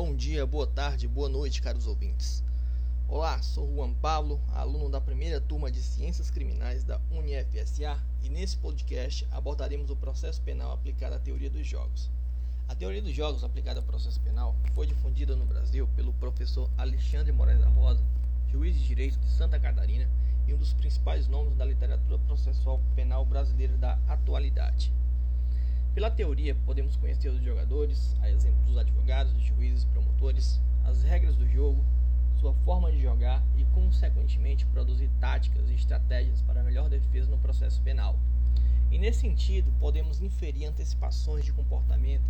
Bom dia, boa tarde, boa noite, caros ouvintes. Olá, sou Juan Pablo, aluno da primeira turma de Ciências Criminais da UniFSA, e nesse podcast abordaremos o processo penal aplicado à teoria dos jogos. A teoria dos jogos aplicada ao processo penal foi difundida no Brasil pelo professor Alexandre Moraes da Rosa, juiz de direito de Santa Catarina e um dos principais nomes da literatura processual penal brasileira da atualidade. Pela teoria, podemos conhecer os jogadores, a exemplo dos advogados, dos juízes, promotores, as regras do jogo, sua forma de jogar e, consequentemente, produzir táticas e estratégias para melhor defesa no processo penal. E nesse sentido, podemos inferir antecipações de comportamento,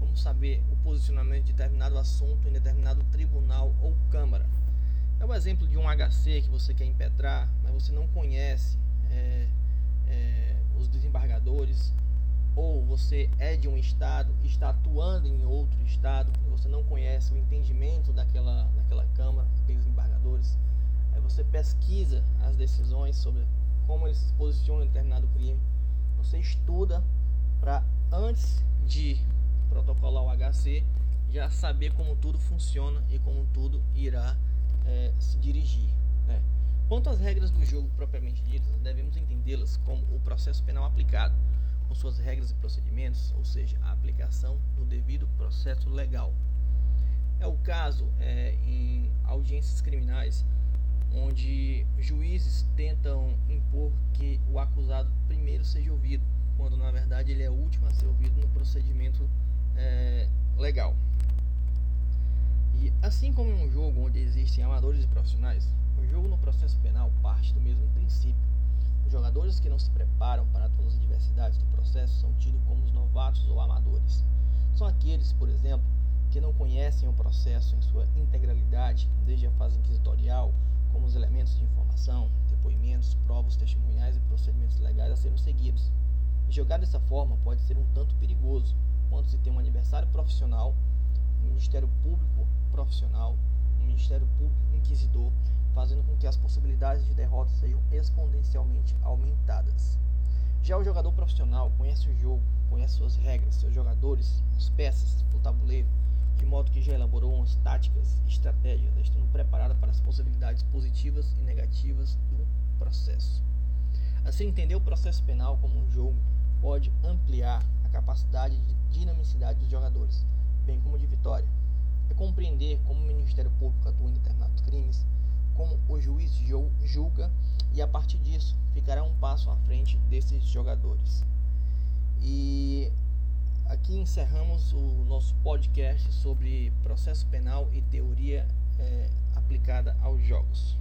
como saber o posicionamento de determinado assunto em determinado tribunal ou câmara. É o exemplo de um HC que você quer impetrar, mas você não conhece é, é, os desembargadores, ou você é de um estado, está atuando em outro estado, você não conhece o entendimento daquela, daquela Câmara, aqueles embargadores, aí você pesquisa as decisões sobre como eles se posicionam em determinado crime, você estuda para antes de protocolar o HC já saber como tudo funciona e como tudo irá é, se dirigir. Né? Quanto às regras do jogo propriamente ditas, devemos entendê-las como o processo penal aplicado com suas regras e procedimentos, ou seja, a aplicação do devido processo legal. É o caso é, em audiências criminais, onde juízes tentam impor que o acusado primeiro seja ouvido, quando na verdade ele é o último a ser ouvido no procedimento é, legal. E assim como em um jogo onde existem amadores e profissionais, o jogo no processo penal parte do mesmo princípio jogadores que não se preparam para todas as diversidades do processo são tidos como os novatos ou amadores. São aqueles, por exemplo, que não conhecem o processo em sua integralidade, desde a fase inquisitorial, como os elementos de informação, depoimentos, provas testemunhais e procedimentos legais a serem seguidos. Jogar dessa forma pode ser um tanto perigoso, quando se tem um adversário profissional, um Ministério Público profissional, um Ministério Público inquisidor fazendo com que as possibilidades de derrota sejam exponencialmente aumentadas. Já o jogador profissional conhece o jogo, conhece suas regras, seus jogadores, as peças, o tabuleiro, de modo que já elaborou umas táticas e estratégias, estando preparado para as possibilidades positivas e negativas do processo. Assim, entender o processo penal como um jogo pode ampliar a capacidade de dinamicidade dos jogadores, bem como de vitória. É compreender como o Ministério Público atua em determinados crimes, como o juiz julga e a partir disso ficará um passo à frente desses jogadores. E aqui encerramos o nosso podcast sobre processo penal e teoria é, aplicada aos jogos.